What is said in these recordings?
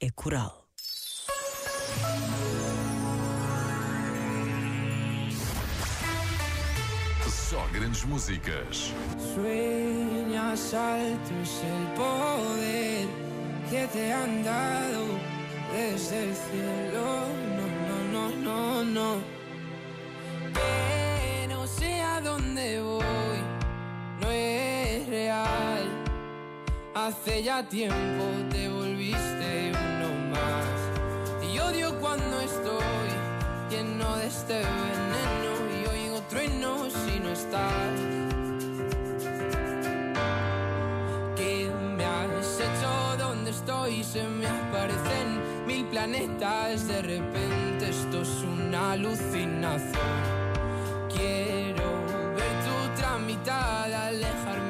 é coral. Só grandes músicas. Sueñas alto es el poder que te han dado desde el cielo. No, no, no, no, no. Que no sé a dónde voy, no es real. Hace ya tiempo te volviste cuando estoy lleno de este veneno y oigo truenos si no estás. ¿Qué me has hecho? ¿Dónde estoy? Se me aparecen mil planetas. De repente esto es una alucinación. Quiero ver tu tramitada, alejarme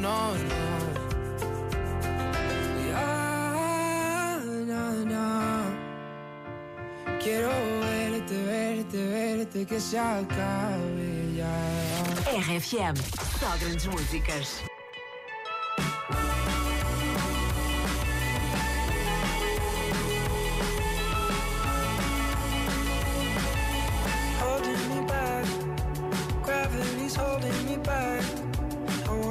no, no. Ya, na, na. Quiero verte, verte, verte, que se acabe ya. RFM, só grandes músicas. holding me back. Gravity's holding me back.